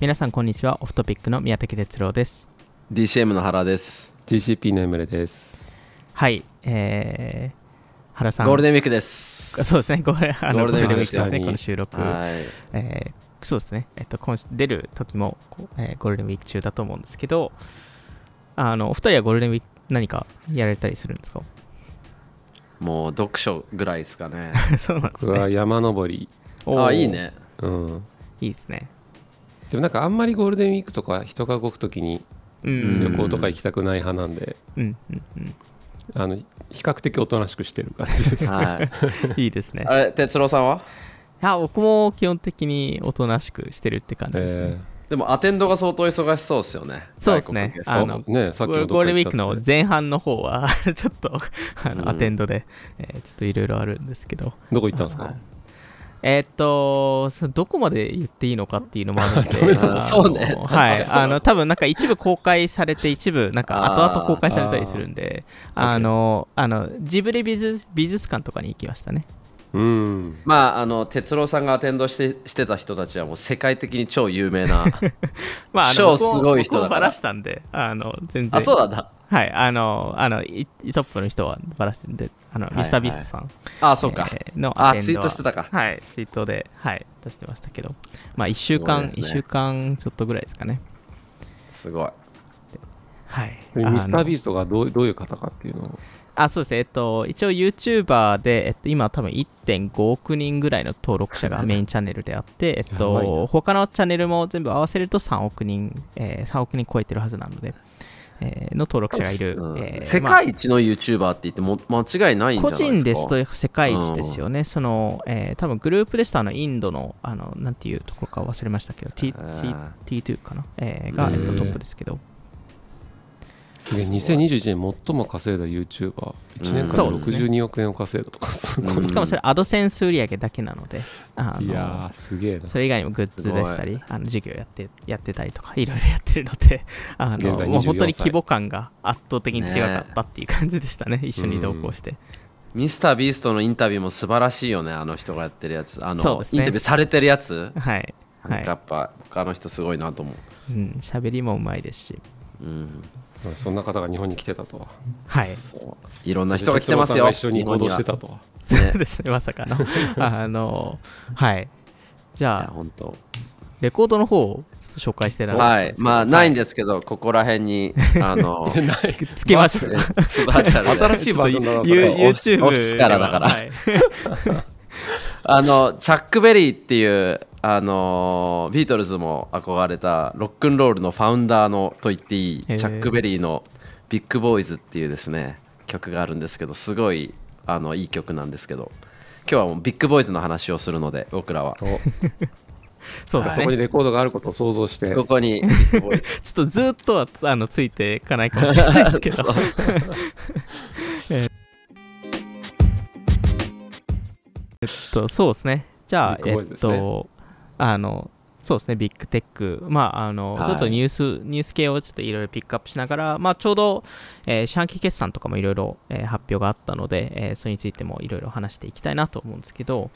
皆さんこんにちはオフトピックの宮武哲郎です DCM の原です。GCP のエムレです。はいえー、原さんゴールデンウィークです。そうですねゴールあのゴールデンウィークゴですねこの収録、はい。えーそうですね、えっと、今週出る時も、えーゴールデンウィーク中だと思うんですけどあのお二人はゴールデンウィーク何かやられたりするんですか？もう読書ぐらいですかね。そうなんですね僕は山登り。おーあ、いいね。うん。いいですねでもなんかあんまりゴールデンウィークとか人が動くときにうん。旅行とか行きたくない派なんで、うんうんうん。あの比較的おとなしくしてる感じ。です。はい。いいですね。あれ、哲郎さんは？いや僕も基本的におとなしくしてるって感じですね、えでもアテンドが相当忙しそうですよね。そうですね。あのーねさっきもどっかゴールデンウィークの前半の方は ちょっとあの、うん。アテンドで、えーちょっといろいろあるんですけど。どこ行ったんですか？はいえーっとそどこまで言っていいのかっていうのもあるので。そうね。はい。あの多分なんか一部公開されて一部なんか後々公開されたりするんで。あのあのジブリ美術美術館とかに行きましたね。うん。まあ、あの、哲郎さんがアテンドしてしてた人たちはもう世界的に超有名な。まああの超すごい人だから。僕もバラしたんであの全然。あ、そうなんだ。はいあのあのいトップの人はバラしてるんであの、はいミスタービーストさんあ、そうか。えーのあツイートしてたかはい、ツイートで、はい、出してましたけど、まあ、1週間、ね一週間ちょっとぐらいですかね。すごい。はい。ミスタービーーストがどうどういう方かっていうのを。あ、そうですね。えっと、一応 YouTuber で、えっと、今多分1.5億人ぐらいの登録者が メインチャンネルであって、えっと、他のチャンネルも全部合わせると3億人、えー3億人超えてるはずなので、えーの登録者がいる。うんえー世まあ界一の YouTuber って言っても間違いないんじゃ個ないですか？人ですと世界一ですよね、その、えー多分グループですとあのインドの、あの、なんていうところか忘れましたけど、T ー。T- T2 かな、えーが、えっと、トップですけど、すげえ2021年最も稼いだ YouTuber。1年間でそうですね62億円を稼いだとか。うんしかもそれアドセンス売上だけなので、あのいやー、すげえな。それ以外にもグッズでしたすり、あの授業やってやってたりとか、いろいろやってるので、あのもう本当に24歳規模感が圧倒的に違かったっていう感じでしたね、一緒に同行して。ミスタービーストのインタビューも素晴らしいよね、あの人がやってるやつ。あの、そうですねインタビューされてるやつ。はい。はいやっぱ、他の人すごいなと思う。うん、喋りもうまいですし、うん、そんな方が日本に来てたとは。はい。いろんな人が来てますよ。一緒に行動してたとは。そうですね、まさかの。あの、はい。じゃあ、本当。レコードの方をちょっと紹介してなかったはい、まあ、ないんでですけど、ここら辺に、あの、つけましょう。スバーチャルで新しいバージョン YouTube オフィスからだからはいあの、チャック・ベリーっていう、あの、ビートルズも憧れたロックンロールの founder のと言っていい、チャック・ベリーの Big Boys っていうですね、曲があるんですけど、すごいあのいい曲なんですけど、今日はもう Big Boys の話をするので、僕らは。お そうですね。そこにレコードがあることを想像して。ここに。ちょっとずっとはあのついていかないかもしれないですけど そう。えっと、そうですね。じゃあ、えっと、あの、そうですね、ビッグテック、まあ、あの、はい。ちょっとニュース、ニュース系をちょっといろいろピックアップしながら、まあ、ちょうど、えー四半期決算とかもいろいろえー発表があったので、えーそれについてもいろいろ話していきたいなと思うんですけど、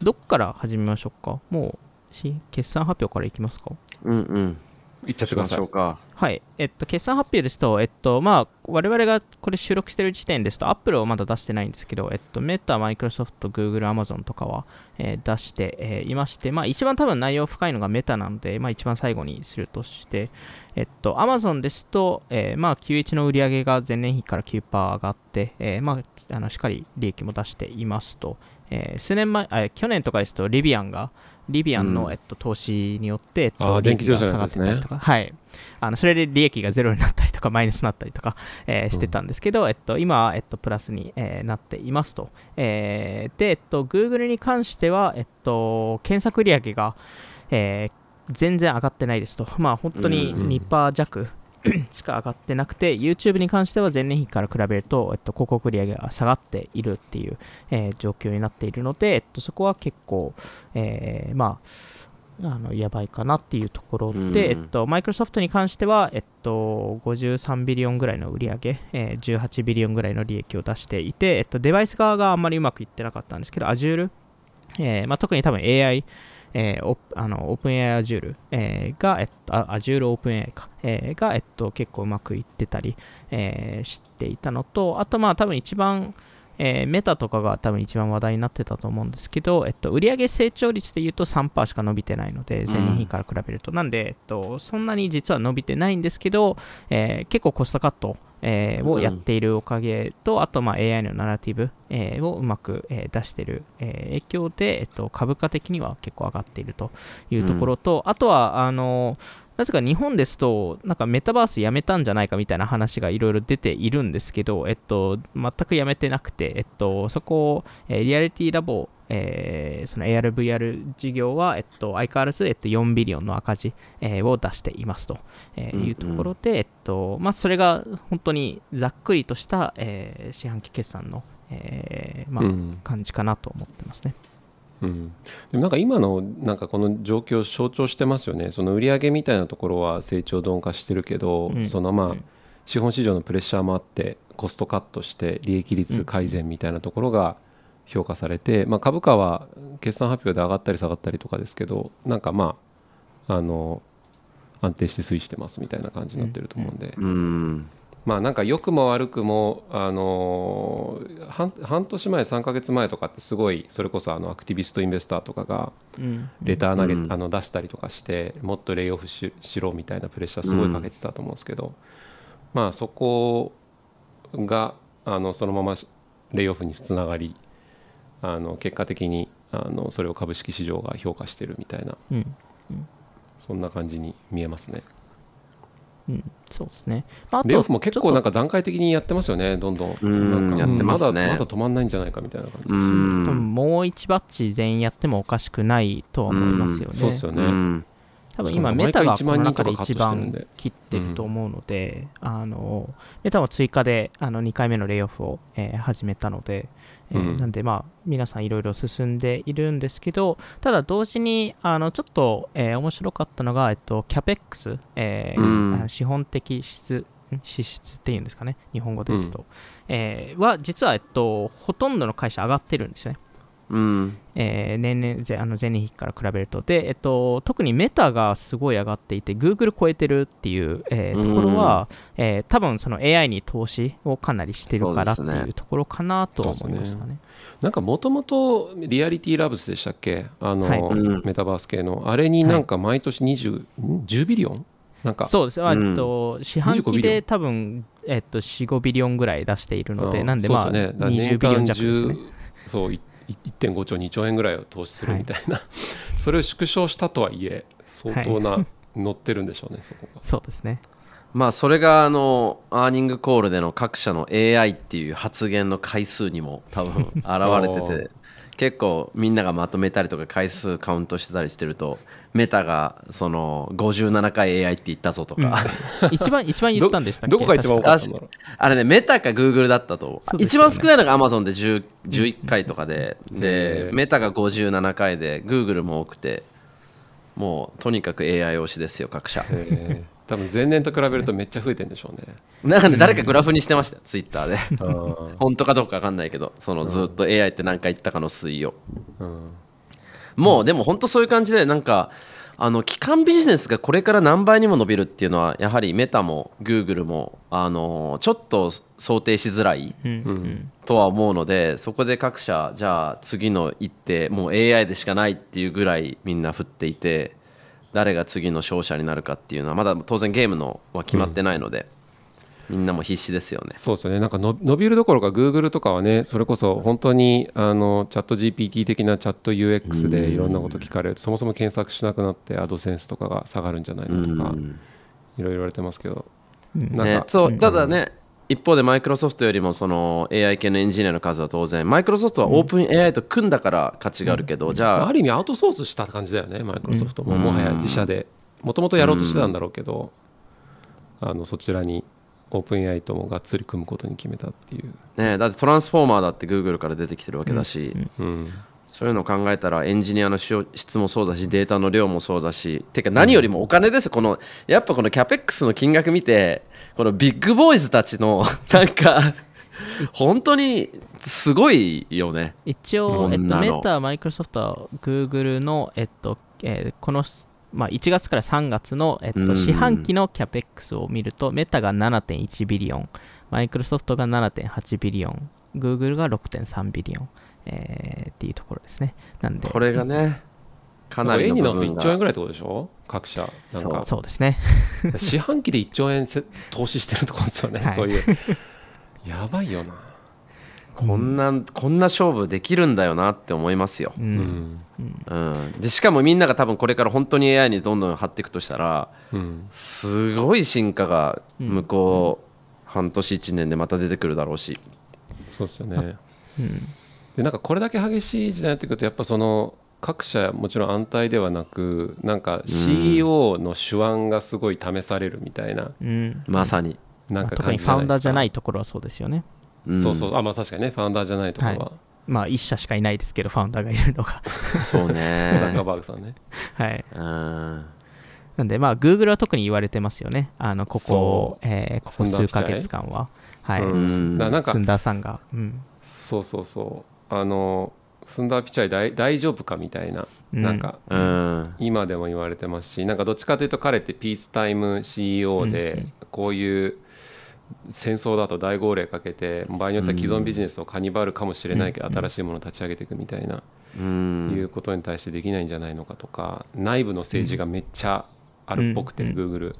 どっから始めましょうか？もう、し決算発表からいきますか？うんうん。行っちゃってくださいしましょう。か。はい、えっと、決算発表ですと、えっと、まあ、我々がこれ収録している時点ですと、Apple をまだ出してないんですけど、えっと、メタ、マイクロソフト、Google、Amazon とかは、えー出して、えーいまして、まあ、一番多分内容深いのがメタなので、まあ、一番最後にするとして、えっと、Amazon ですと、えーまあ、91の売り上げが前年比から9%上がって、えーまあ、あのしっかり利益も出していますと、えー数年前あ、去年とかですと、リビアンが、リビアンの、うんえっと、投資によって、えっあと、利益が下がってたりとか、はい。あのそれで利益がゼロになったりとか、マイナスになったりとか、えーしてたんですけど、えっと、今は、えっと、プラスに、えーなっていますと。えーで、えっと、Google に関しては、えっと、検索売上が、えー全然上がってないですと。まあ、本当にうん2%弱 しか上がってなくて、YouTube に関しては前年比から比べると、えっと、広告売上が下がっているっていう、えー状況になっているので、えっと、そこは結構、えーまあ、あのやばいかなっていうところで、うん。えっと、マイクロソフトに関しては、えっと、53ビリオンぐらいの売り上げ、えー18ビリオンぐらいの利益を出していて、えっと、デバイス側があんまりうまくいってなかったんですけど、Azure、えーまあ、特に多分 AI、えー、オあの OpenAI Azure、えー、が、えっと、Azure OpenAI か、えー、が、えっと、結構うまくいってたり、えー、していたのと、あとまあ多分一番、えー、メタとかが多分一番話題になってたと思うんですけど、えっと、売上成長率で言うと3%しか伸びてないので、前年比から比べると。なんで、えっと、そんなに実は伸びてないんですけど、えー、結構コストカット、えー、をやっているおかげと、あとまあ AI のナラティブ、えー、をうまく、えー、出している、え影響で、えっと、株価的には結構上がっているというところと、あとは、あのなぜか日本ですと、なんかメタバースやめたんじゃないかみたいな話がいろいろ出ているんですけど、えっと、全くやめてなくて、えっと、そこを、えー、リアリティラボ、えー、その ARVR 事業は、えっと、相変わらず、えっと、4ビリオンの赤字、えー、を出していますと、えー、いうところで、えっと、まあ、それが本当にざっくりとした、えー、四半期決算の、えーまあ、感じかなと思ってますね。うん、でもなんか今のなんかこの状況を象徴してますよね。その売上みたいなところは成長鈍化してるけど、うん、そのまあ資本市場のプレッシャーもあってコストカットして利益率改善みたいなところが評価されて、まあ、株価は決算発表で上がったり下がったりとかですけどなんかまああの安定して推移してますみたいな感じになってると思うんで、うん、まあなんか良くも悪くも、あの半半年前3か月前とかってすごいそれこそあのアクティビストインベスターとかがレター投げ、うん、あの出したりとかしてもっとレイオフしろみたいなプレッシャーすごいかけてたと思うんですけど、うん、まあそこがあのそのままレイオフにつながりあの結果的にあのそれを株式市場が評価してるみたいな、うん、そんな感じに見えますね。うん、そうですね。まあ、レオフも結構なんか段階的にやってますよね、どんどん。うんなんかやってますね。まだまだ止まんないんじゃないかみたいな感じもう1バッチ全員やってもおかしくないとは思いますよね。そうですよね。多分今メタがこの中で一番切ってると思うので、あのメタも追加であの2回目のレイオフを、えー、始めたので、えー、うん、なんでまあ皆さんいろいろ進んでいるんですけどただ同時にあのちょっと、えー、面白かったのが、えっと、キャペックス、えー、うん、資本的質支出っていうんですかね？日本語ですと、うん、えー、は実は、えっと、ほとんどの会社上がってるんですねうん。えー、年々あの前年比から比べると。で、えっと、特にメタがすごい上がっていて Google 超えてるっていう、えー、ところは、うん、えー、多分その AI に投資をかなりしてるからっていうところかなと思いましたね。ね。なんかもともとリアリティラブスでしたっけ？あの、はい、メタバース系の。あれになんか毎年20、はい、10ビリオン？なんか。そうです、うん、と四半期で多分、えっと、4、5ビリオンぐらい出しているので、なんでまあ、ね、20ビリオン弱ですね。そう1.5兆2兆円ぐらいを投資するみたいな、はい、それを縮小したとはいえ相当な、乗ってるんでしょうねそこが。そうですね。まあそれがあのアーニングコールでの各社の AI っていう発言の回数にも多分現れてて 結構みんながまとめたりとか回数カウントしてたりしてるとメタがその57回 AI って言ったぞとか、うん、一番一番言ったんでしたっけ？どこが一番多かったんだろうあれねメタかグーグルだったと、ね、一番少ないのがアマゾンで10 11回とかで、うん、でメタが57回でグーグルも多くてもうとにかく AI 推しですよ各社多分前年と比べるとめっちゃ増えてるんでしょうね。なんかね、誰かグラフにしてましたよ、ツイッターで。本当かどうか分かんないけど、そのずっと AI って何回言ったかの推移を。もうでも本当そういう感じで、なんか、あの基幹ビジネスがこれから何倍にも伸びるっていうのはやはりメタもグーグルもあのちょっと想定しづらいとは思うのでそこで各社じゃあ次の一手もう AI でしかないっていうぐらいみんな振っていて誰が次の勝者になるかっていうのはまだ当然ゲームのは決まってないので、うん、みんなも必死ですよね。そうですよね。なんか伸びるどころか Google とかはねそれこそ本当にあのチャット GPT 的なチャット UX でいろんなこと聞かれる。とそもそも検索しなくなってアドセンスとかが下がるんじゃないのとかいろいろ言われてますけど、ね、そうただね、一方でマイクロソフトよりもその AI 系のエンジニアの数は当然マイクロソフトはオープン AI と組んだから価値があるけど、うん、じゃあある意味アウトソースした感じだよねマイクロソフトも、うん、もはや自社でもともとやろうとしてたんだろうけど、うん、あのそちらにオープン AI ともがっつり組むことに決めたっていう、ね、だってトランスフォーマーだって Google から出てきてるわけだし、うんそういうのを考えたらエンジニアの質もそうだしデータの量もそうだしてか何よりもお金ですこのやっぱこの CapEx の金額見てこの Big Boys たちのなんか 本当にすごいよね。一応、えっと、メタ、マイクロソフト、グーグルの、えっとえー、この、まあ、1月から3月の、えっと、四半期の CapEx を見ると、メタが7.1 billion、マイクロソフトが7.8 billion、グーグルが6.3 billion、えー、っていうところですね。なんで、これがね、かなりの部分が。1兆円ぐらいってことでしょ？各社。なんか。そうですね。四半期で1兆円投資してるところですよね、はい、そういう。やばいよな。こんな、こんな勝負できるんだよなって思いますよ、うん、うん、でしかもみんなが多分これから本当に AI にどんどん張っていくとしたら、うん、すごい進化が向こう半年1年でまた出てくるだろうし。そうですよね、うん、でなんかこれだけ激しい時代になってくるとやっぱその各社もちろん安泰ではなくなんか CEO の手腕がすごい試されるみたいな、うん、まさに。なんか感じファウンダーじゃないところはそうですよね、うん、そうそう。あまあ確かにね。ファウンダーじゃないところは、はい、まあ1社しかいないですけどファウンダーがいるのが。そうね。ザッカーバーグさんね。はい。なんでまあ Google は特に言われてますよね。あのここ、えー、ここ数ヶ月間は。はい。なんかスンダーさんが、うん、そうそうそうあのスンダーピチャイ大大丈夫かみたいな、うん、なんか、うん、今でも言われてますしなんかどっちかというと彼ってピースタイム CEO で、こういう戦争だと大号令かけて場合によっては既存ビジネスをカニバルかもしれないけど、新しいものを立ち上げていくみたいな、いうことに対してできないんじゃないのかとか内部の政治がめっちゃあるっぽくて、グーグル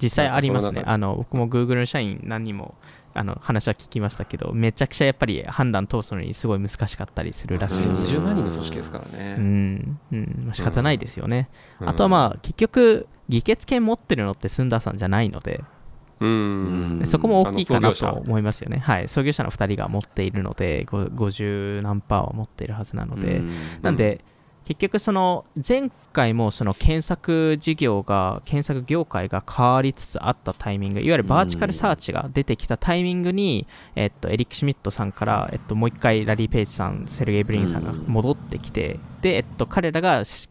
実際ありますね。あの僕もグーグルの社員何人もあの話は聞きましたけどめちゃくちゃやっぱり判断通すのにすごい難しかったりするらしい。20万人の組織ですからね。うん。うん。まあ、仕方ないですよね、うん、あとはまあ結局議決権持ってるのってスンダーさんじゃないので。うん。そこも大きいかなと思いますよね。はい、創業者の2人が持っているので、50何パーは持っているはずなので、なんで、結局その前回もその検索事業が検索業界が変わりつつあったタイミングいわゆるバーチカルサーチが出てきたタイミングに、えっと、エリック・シュミットさんから、えっと、もう一回ラリー・ペイジさんセルゲイ・ブリンさんが戻ってきてで、えっと、彼らが仕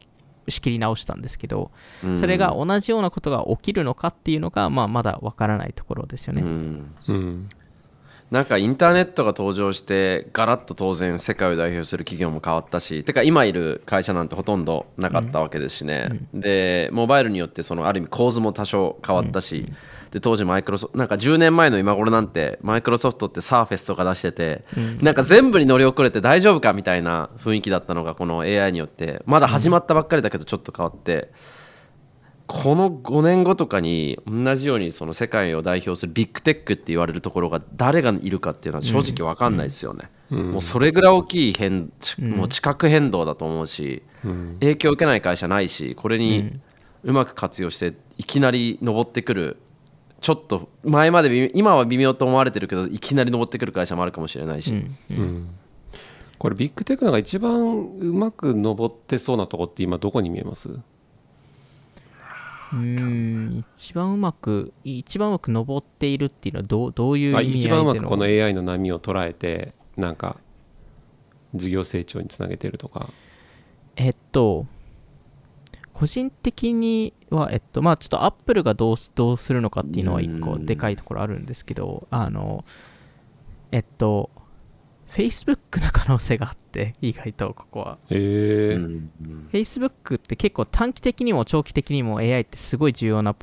切り直したんですけどそれが同じようなことが起きるのかっていうのが、まあ、まだわからないところですよね。うんなんかインターネットが登場してガラッと当然世界を代表する企業も変わったしてか今いる会社なんてほとんどなかったわけですしね、うん、でモバイルによってそのある意味構図も多少変わったし、うん、で当時マイクロソなんか10年前の今頃なんてマイクロソフトってサーフェスとか出してて、うん、なんか全部に乗り遅れて大丈夫かみたいな雰囲気だったのがこの AI によってまだ始まったばっかりだけどちょっと変わって。この5年後とかに同じようにその世界を代表するビッグテックって言われるところが誰がいるかっていうのは正直分かんないですよね。うん、もうそれぐらい大きい変、もう地殻変動だと思うし、うん、影響を受けない会社ないしこれにうまく活用していきなり上ってくるちょっと前まで今は微妙と思われてるけどいきなり上ってくる会社もあるかもしれないし。うん。これビッグテックのが一番うまく上ってそうなとこって今どこに見えます？うん。一番うまく一番うまく登っているっていうのはどうどういう意味合いで一番うまくこの AI の波を捉えてなんか事業成長につなげてるとか。えっと個人的には、えっと、まあちょっとアップルがどうどうするのかっていうのは一個でかいところあるんですけど、あの、えっと、Facebook の可能性があって、意外とここは。へ Facebook って結構短期的にも長期的にも AI ってすごい重要な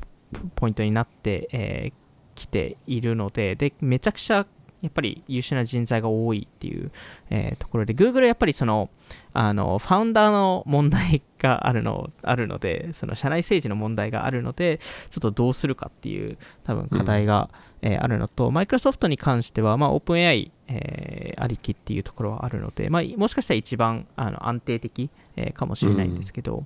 ポイントになってき、えー、ているので、で、めちゃくちゃやっぱり優秀な人材が多いっていう、えー、ところで、Google はやっぱりその、あの、ファウンダーの問題があるの、あるので、その社内政治の問題があるので、ちょっとどうするかっていう多分課題が、うん。えー、あるのと、マイクロソフトに関しては、まあ、オープン AI、えー、ありきっていうところはあるので、まあ、もしかしたら一番あの安定的、えー、かもしれないんですけど、うん、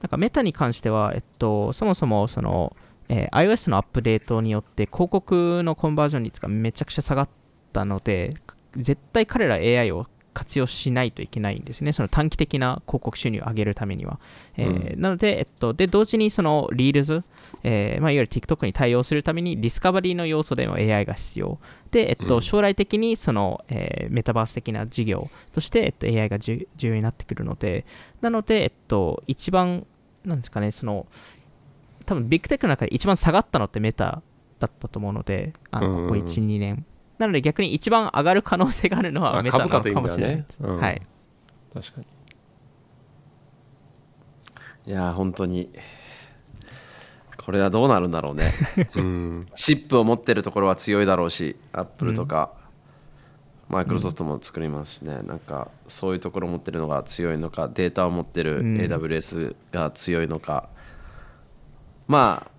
なんかメタに関しては、えっと、そもそもその、えー、iOS のアップデートによって広告のコンバージョン率がめちゃくちゃ下がったので、絶対彼ら AI を活用しないといけないんですね。その短期的な広告収入を上げるためには。えー、うん、なので、えっと、で、同時にその Reels、えーまあ、いわゆる TikTok に対応するために discovery の要素でも AI が必要。で、えっと、将来的にその、えー、メタバース的な事業として、えっと、AI が重要になってくるので、なので、えっと、一番、なんですかね、その、多分ビッグテックの中で一番下がったのってメタだったと思うので、あのここ1、2年。なので逆に一番上がる可能性があるのはメタなのかもしれない、ね。うん、はい、確かに。いや本当に。これはどうなるんだろうね、うん、チップを持ってるところは強いだろうしアップルとか、マイクロソフトも作りますしね、うん、なんかそういうところを持ってるのが強いのかデータを持ってる AWS が強いのか、うん、まあ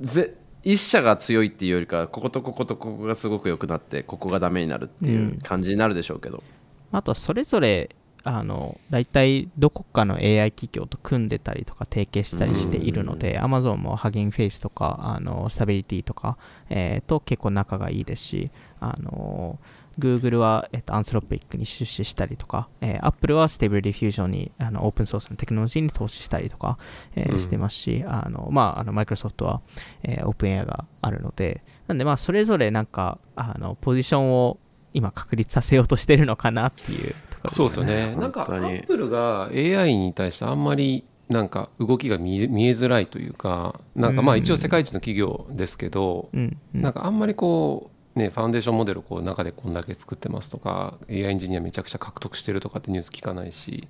ぜ一社が強いっていうよりかこことこことここがすごく良くなってここがダメになるっていう感じになるでしょうけど、うん、あとはそれぞれあの大体どこかの AI 企業と組んでたりとか提携したりしているので、Amazon もハギングフェイスとかあのスタビリティとか、えー、と結構仲がいいですし、あの Google は、えっと、アンスロピックに出資したりとか、えー、Apple は Stable Diffusion にあのオープンソースのテクノロジーに投資したりとか、えー、してますし、あのまあ、あの Microsoft は、えー、OpenAI があるので、なんでまあそれぞれなんかあのポジションを今確立させようとしてるのかなっていうところですね。そうですよね。なんか Apple が AI に対してあんまりなんか動きが見えづらいというか、なんかまあ一応世界一の企業ですけど、うんうん、なんかあんまりこう、ね、ファウンデーションモデルをこう中でこんだけ作ってますとか AI エンジニアめちゃくちゃ獲得してるとかってニュース聞かないし。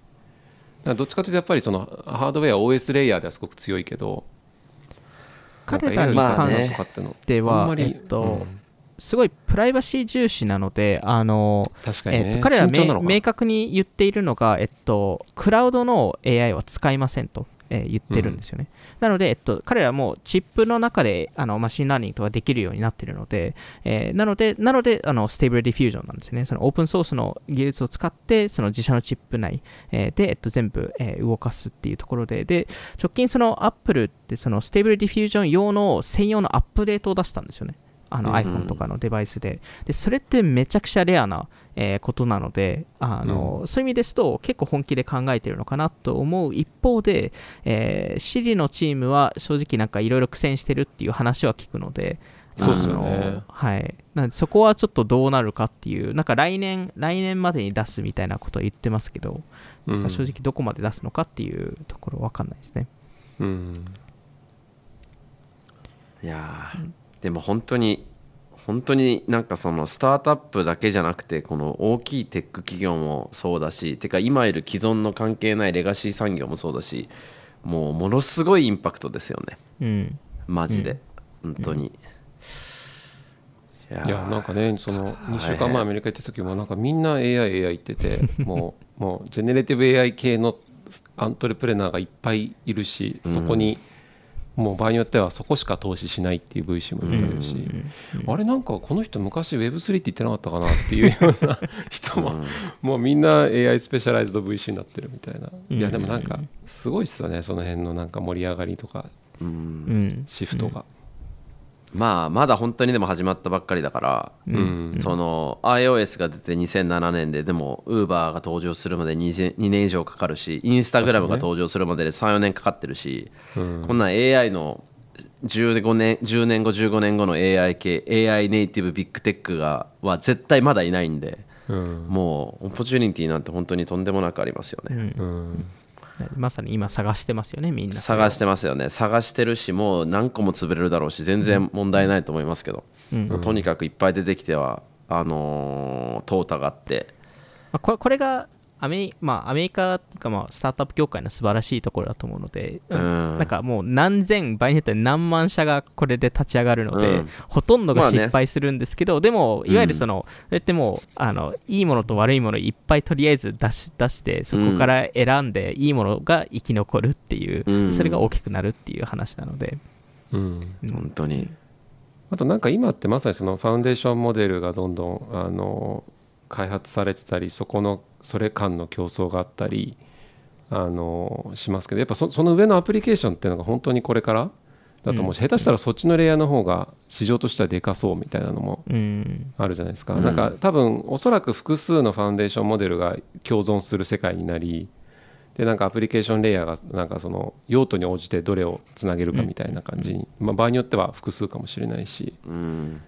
どっちかというとやっぱりそのハードウェア OS レイヤーではすごく強いけど彼らに関しては、えっと、うん、すごいプライバシー重視なので、あの確かに、ね、えっと、彼らは明確に言っているのが、えっと、クラウドの AI は使いませんと。えー、言ってるんですよね。うん、なので、えっと、彼らもチップの中であの machine learning とかできるようになってるので、えー、なので、なのであの Stable Diffusion なんですよね。そのオープンソースの技術を使って、その自社のチップ内、えー、で、えっと、全部、え動かすっていうところで、で、直近そのアップルってその Stable Diffusion 用の専用のアップデートを出したんですよね。あの iPhone とかのデバイスででそれってめちゃくちゃレアな、えー、ことなのであの、うん、そういう意味ですと結構本気で考えてるのかなと思う一方で、えー、 Siri のチームは正直なんかいろいろ苦戦してるっていう話は聞くのでそうですよね。はい。なんでそこはちょっとどうなるかっていう、なんか来年、来年までに出すみたいなことを言ってますけど、なんか正直どこまで出すのかっていうところわかんないですね。うん。いやー、うんでも本当に本当になんかそのスタートアップだけじゃなくてこの大きいテック企業もそうだしてか今いる既存の関係ないレガシー産業もそうだしもうものすごいインパクトですよね、うん、マジで、うん、本当に、うん、いやなんかねその2週間前アメリカ行った時もなんかみんな AI AI 言ってて もうもうジェネレティブ AI 系のアントレプレナーがいっぱいいるしそこに、うんもう場合によってはそこしか投資しないっていう VC もいるし、あれなんかこの人昔 Web3 って言ってなかったかなっていうような人も、もうみんな AI スペシャライズド VC になってるみたいな、いやでもなんかすごいっすよねその辺のなんか盛り上がりとか、シフトが。まあまだ本当にでも始まったばっかりだから、うん、その iOS が出て2007年ででも Uber が登場するまで 2, 2年以上かかるし Instagram が登場するまでで34年かかってるし、こんな AI の15年10年後15年後の AI 系 AI ネイティブビッグテックがは絶対まだいないんで、うん、もうオポチュニティなんて本当にとんでもなくありますよね。うん、まさに今探してますよねみんな。探してますよね。探してるしもう何個も潰れるだろうし全然問題ないと思いますけど、うん、とにかくいっぱい出てきてはあのー、淘汰があって、まあ、これこれがアメ,、まあ、アメリカとかまあスタートアップ業界の素晴らしいところだと思うので、うん、なんかもう何千場合によっては何万社がこれで立ち上がるので、うん、ほとんどが失敗するんですけど、まあね、でもいわゆるその、それってもうあのいいものと悪いものいっぱいとりあえず出し出してそこから選んでいいものが生き残るっていう、それが大きくなるっていう話なので、うん、本当に。あとなんか今ってまさにそのファウンデーションモデルがどんどんあの開発されてたりそこのそれ間の競争があったりあのしますけどやっぱその上のアプリケーションっていうのが本当にこれからだと思うし、うん、下手したらそっちのレイヤーの方が市場としてはでかそうみたいなのもあるじゃないですか、うん、なんか多分おそらく複数のファウンデーションモデルが共存する世界になりでなんかアプリケーションレイヤーがなんかその用途に応じてどれをつなげるかみたいな感じに、まあ、場合によっては複数かもしれないし、うん、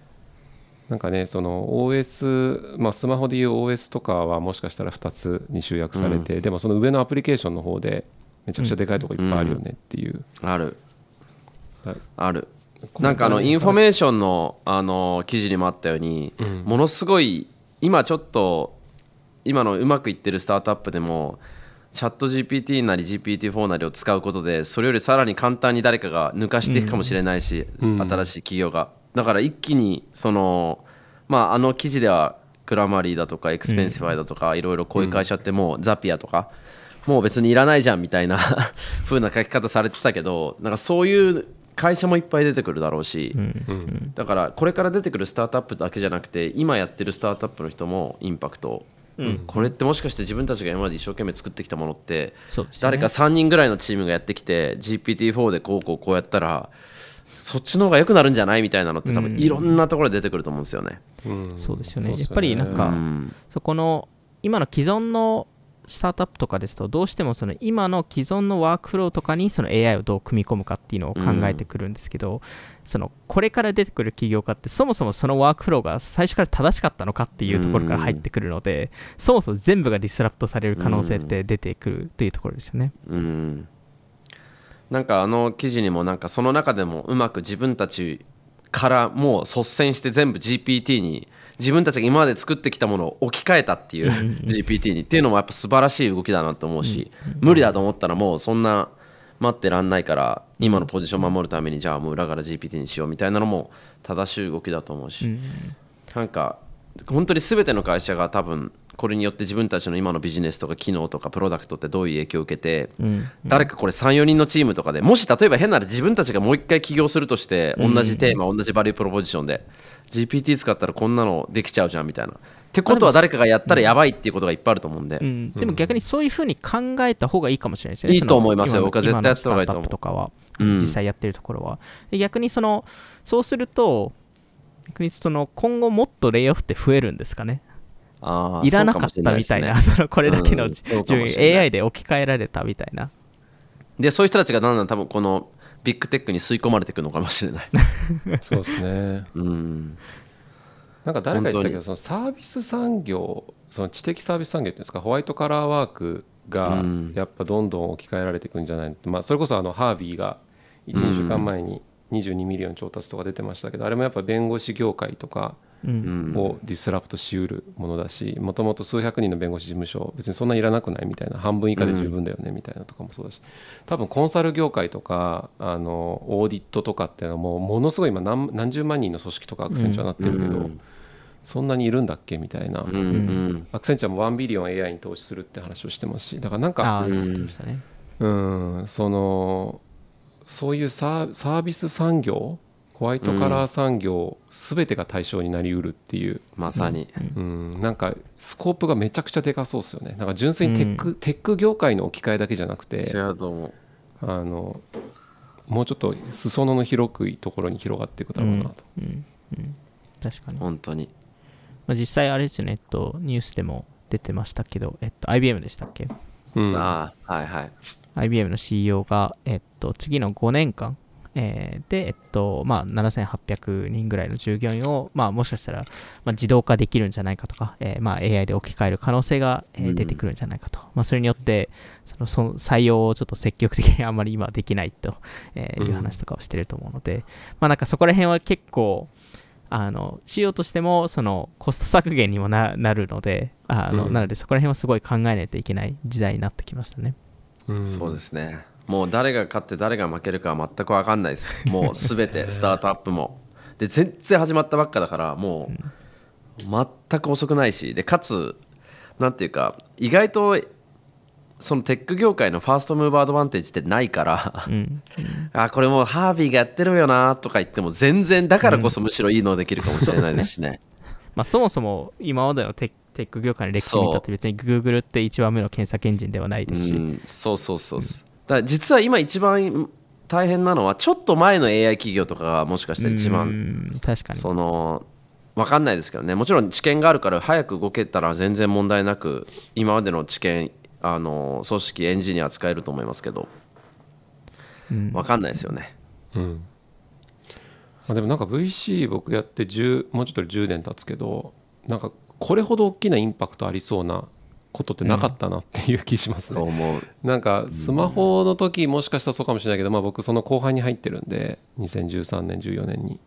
なんかねその OS、まあ、スマホでいう OS とかはもしかしたら2つに集約されて、うん、でもその上のアプリケーションの方でめちゃくちゃでかいとこいっぱいあるよねっていう、うん、ある。あるなんかあのインフォメーションのあの記事にもあったように、ものすごい今ちょっと今のうまくいってるスタートアップでもチャット GPT なり GPT-4 なりを使うことでそれよりさらに簡単に誰かが抜かしていくかもしれないし、新しい企業がだから一気にそのまああの記事では Grammarly だとか Expensify だとかいろいろこういう会社ってもう Zapier とかもう別にいらないじゃんみたいな 風な書き方されてたけどなんかそういう会社もいっぱい出てくるだろうし、だからこれから出てくるスタートアップだけじゃなくて今やってるスタートアップの人もインパクト。うん、これってもしかして自分たちが今まで一生懸命作ってきたものって、誰か3人ぐらいのチームがやってきて GPT-4 でこうこうこうやったらそっちの方が良くなるんじゃないみたいなのって多分いろんなところで出てくると思うんですよね。うん、そうですよね。やっぱりなんか、そこの今の既存のスタートアップとかですとどうしてもその今の既存のワークフローとかにその AI をどう組み込むかっていうのを考えてくるんですけど、うん、そのこれから出てくる起業家ってそもそもそのワークフローが最初から正しかったのかっていうところから入ってくるので、うん、そもそも全部がディスラプトされる可能性って出てくるというところですよね。うん、なんかあの記事にもなんかその中でもうまく自分たちからもう率先して全部 GPT に自分たちが今まで作ってきたものを置き換えたっていう GPT にっていうのもやっぱ素晴らしい動きだなと思うし無理だと思ったらもうそんな待ってらんないから今のポジションを守るためにじゃあもう裏から GPT にしようみたいなのも正しい動きだと思うし。なんか本当に全ての会社が多分これによって自分たちの今のビジネスとか機能とかプロダクトってどういう影響を受けて、うん、誰かこれ34人のチームとかでもし例えば変なら自分たちがもう一回起業するとして同じテーマ、同じバリュープロポジションで GPT 使ったらこんなのできちゃうじゃんみたいな。ってことは誰かがやったらやばいっていうことがいっぱいあると思うんで、うん、でも逆にそういうふうに考えた方がいいかもしれないですね。いいと思いますよ、僕は絶対やった方がいいと思う。とかは、実際やってるところは。逆にそのそうすると逆にその今後もっとレイオフって増えるんですかねいらなかったみたいな、ね、そのこれだけの順位、うん、AI で置き換えられたみたいな。で、そういう人たちがだんだん多分このビッグテックに吸い込まれていくのかもしれない。そうですね。うん。なんか誰か言ってたけど、そのサービス産業、その知的サービス産業っていうんですか、ホワイトカラー work がやっぱどんどん置き換えられていくんじゃない、まあ、それこそあの Harvey が1、2週間前に22 million 調達とか出てましたけど、あれもやっぱ弁護士業界とか、を disrupt しうるものだしもともと数百人の弁護士事務所別にそんないらなくないみたいな半分以下で十分だよねみたいなとかもそうだし。多分コンサル業界とかあのオーディットとかっていうのはもうものすごい今何何十万人の組織とかアクセンチュアになってるけど、そんなにいるんだっけみたいな、うんうん、アクセンチュアも1 billion AI に投資するって話をしてますしだからなんか、うん、そのそういうサービス産業ホワイトカラー産業すべてが対象になりうるっていう、まさに、うん、なんかスコープがめちゃくちゃでかそうですよね。なんか純粋にテック,、テック業界の置き換えだけじゃなくてあのもうちょっと裾野の広くいところに広がっていくだろうなと、うん。確かに。本当に、まあ、実際あれですよね、えっと、ニュースでも出てましたけど、えっと、IBM でしたっけ、うん、あはいはい。IBM の CEO が、えっと、次の5年間えー、で、えっと、まあ、7800人ぐらいの従業員を、まあ、もしかしたら、まあ、自動化できるんじゃないかとか、えー、まあ、AI で置き換える可能性が、えー、出てくるんじゃないかと。うん、まあ、それによって、そのその採用をちょっと積極的にあんまり今できないと、えー、いう話とかをしてると思うので、うん、まあ、なんかそこら辺は結構、あの、仕様としても、その、コスト削減にもなるので、あの、うん、なので、そこら辺はすごい考えないといけない時代になってきましたね。そうですね。もう誰が勝って誰が負けるかは全く分かんないです。もうすべてスタートアップも。で、全然始まったばっかだから、もう全く遅くないし、で、かつ、なんていうか、意外とそのテック業界のファーストムーバーアドバンテージってないからうん、あこれもうハービーがやってるよなとか言っても全然だからこそむしろいいのできるかもしれないですしね。まあそもそも今までのテッテック業界の歴史見たって別に Google って一番目の検索エンジンではないですし、うん、そうそうそう、うん、だ実は今一番大変なのはちょっと前の AI 企業とかがもしかしたら一番確かに。その分かんないですけどね。もちろん知見があるから早く動けたら全然問題なく今までの知見あの組織エンジニア使えると思いますけど、うん、分かんないですよね。うん。あでもなんか VC 僕やって10もうちょっと10年経つけどなんかこれほど大きなインパクトありそうなことってなかったなっていう気しますね。そう思う。なんかスマホの時もしかしたらそうかもしれないけど、まあ、僕その後半に入ってるんで2013年14年に。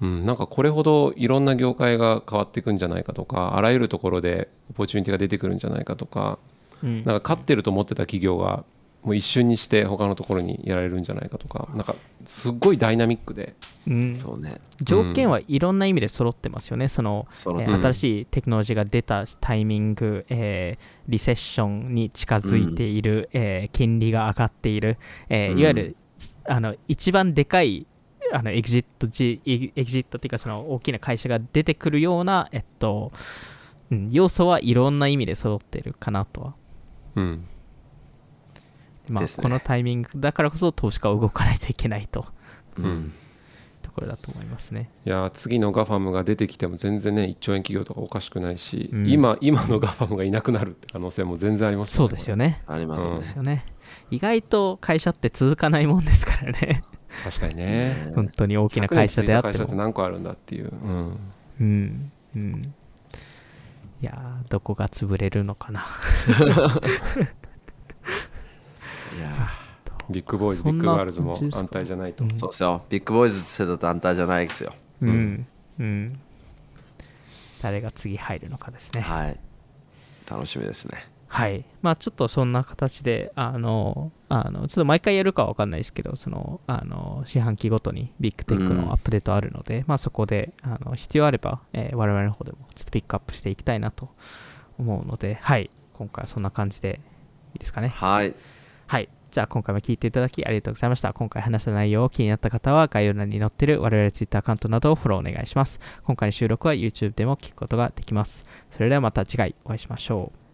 うん、なんかこれほどいろんな業界が変わっていくんじゃないかとかあらゆるところでオポチュニティが出てくるんじゃないかとか、うん、なんか勝ってると思ってた企業がもう一瞬にして他のところにやられるんじゃないかとかなんかすっごいダイナミックで、うん、そうね。条件はいろんな意味で揃ってますよね、その、えー、新しいテクノロジーが出たタイミング、えー、リセッションに近づいている、うん、えー、金利が上がっている、えー、いわゆる、あの一番でかいあのエグジットエグジットっていうかその大きな会社が出てくるような、えっとうん、要素はいろんな意味で揃ってるかなとは。うんまあ、ね、このタイミングだからこそ投資家は動かないといけないと、うん、ところだと思いますね。いや次のガファムが出てきても全然ね1兆円企業とかおかしくないし、うん、今今のガファムがいなくなるって可能性も全然ありますよね。そうですよね。あります、そうですよね。意外と会社って続かないもんですからね。確かにね。本当に大きな会社であっても。会社って何個あるんだっていう。うん。うん。うんいやどこが潰れるのかな big boys、big girls も安泰じゃないと。そうですよ。 big boys ってと安泰じゃないですよ。うん。うん。誰が次入るのかですね。はい。楽しみですね。はい。まあちょっとそんな形で、あの、あのちょっと毎回やるかは分かんないですけど、その、あの、四半期ごとにビッグテックのアップデートあるので、うん、まあそこで、あの必要あれば、えー、我々の方でもちょっとピックアップしていきたいなと思うので、はい。今回はそんな感じでいいですかね。はい。はい。じゃあ今回も聞いていただきありがとうございました。今回話した内容を気になった方は概要欄に載っている我々 Twitter アカウントなどをフォローお願いします。今回の収録は YouTube でも聞くことができます。それではまた次回お会いしましょう。